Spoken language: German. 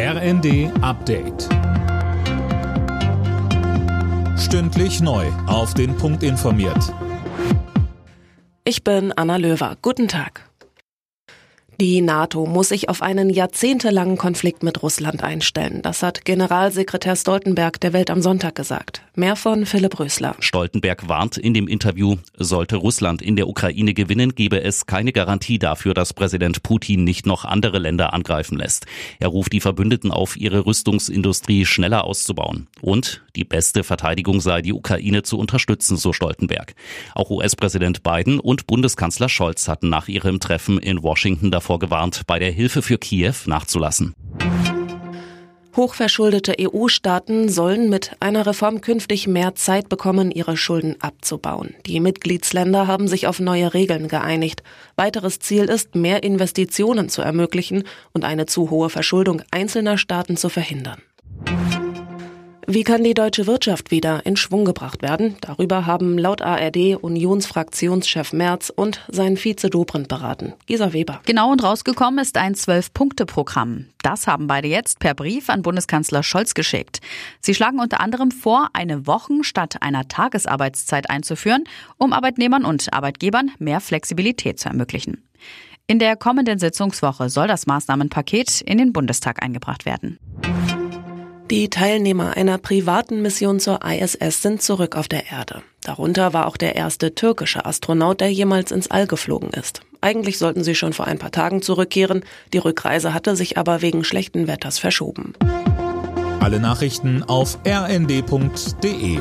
RND Update. Stündlich neu. Auf den Punkt informiert. Ich bin Anna Löwer. Guten Tag. Die NATO muss sich auf einen jahrzehntelangen Konflikt mit Russland einstellen. Das hat Generalsekretär Stoltenberg der Welt am Sonntag gesagt. Mehr von Philipp Rösler. Stoltenberg warnt in dem Interview, sollte Russland in der Ukraine gewinnen, gebe es keine Garantie dafür, dass Präsident Putin nicht noch andere Länder angreifen lässt. Er ruft die Verbündeten auf, ihre Rüstungsindustrie schneller auszubauen. Und die beste Verteidigung sei, die Ukraine zu unterstützen, so Stoltenberg. Auch US-Präsident Biden und Bundeskanzler Scholz hatten nach ihrem Treffen in Washington davor davor gewarnt, bei der Hilfe für Kiew nachzulassen. Hochverschuldete EU-Staaten sollen mit einer Reform künftig mehr Zeit bekommen, ihre Schulden abzubauen. Die Mitgliedsländer haben sich auf neue Regeln geeinigt. Weiteres Ziel ist, mehr Investitionen zu ermöglichen und eine zu hohe Verschuldung einzelner Staaten zu verhindern. Wie kann die deutsche Wirtschaft wieder in Schwung gebracht werden? Darüber haben laut ARD Unionsfraktionschef Merz und sein Vize Dobrindt beraten. Gisa Weber. Genau und rausgekommen ist ein Zwölf-Punkte-Programm. Das haben beide jetzt per Brief an Bundeskanzler Scholz geschickt. Sie schlagen unter anderem vor, eine Wochen statt einer Tagesarbeitszeit einzuführen, um Arbeitnehmern und Arbeitgebern mehr Flexibilität zu ermöglichen. In der kommenden Sitzungswoche soll das Maßnahmenpaket in den Bundestag eingebracht werden. Die Teilnehmer einer privaten Mission zur ISS sind zurück auf der Erde. Darunter war auch der erste türkische Astronaut, der jemals ins All geflogen ist. Eigentlich sollten sie schon vor ein paar Tagen zurückkehren, die Rückreise hatte sich aber wegen schlechten Wetters verschoben. Alle Nachrichten auf rnd.de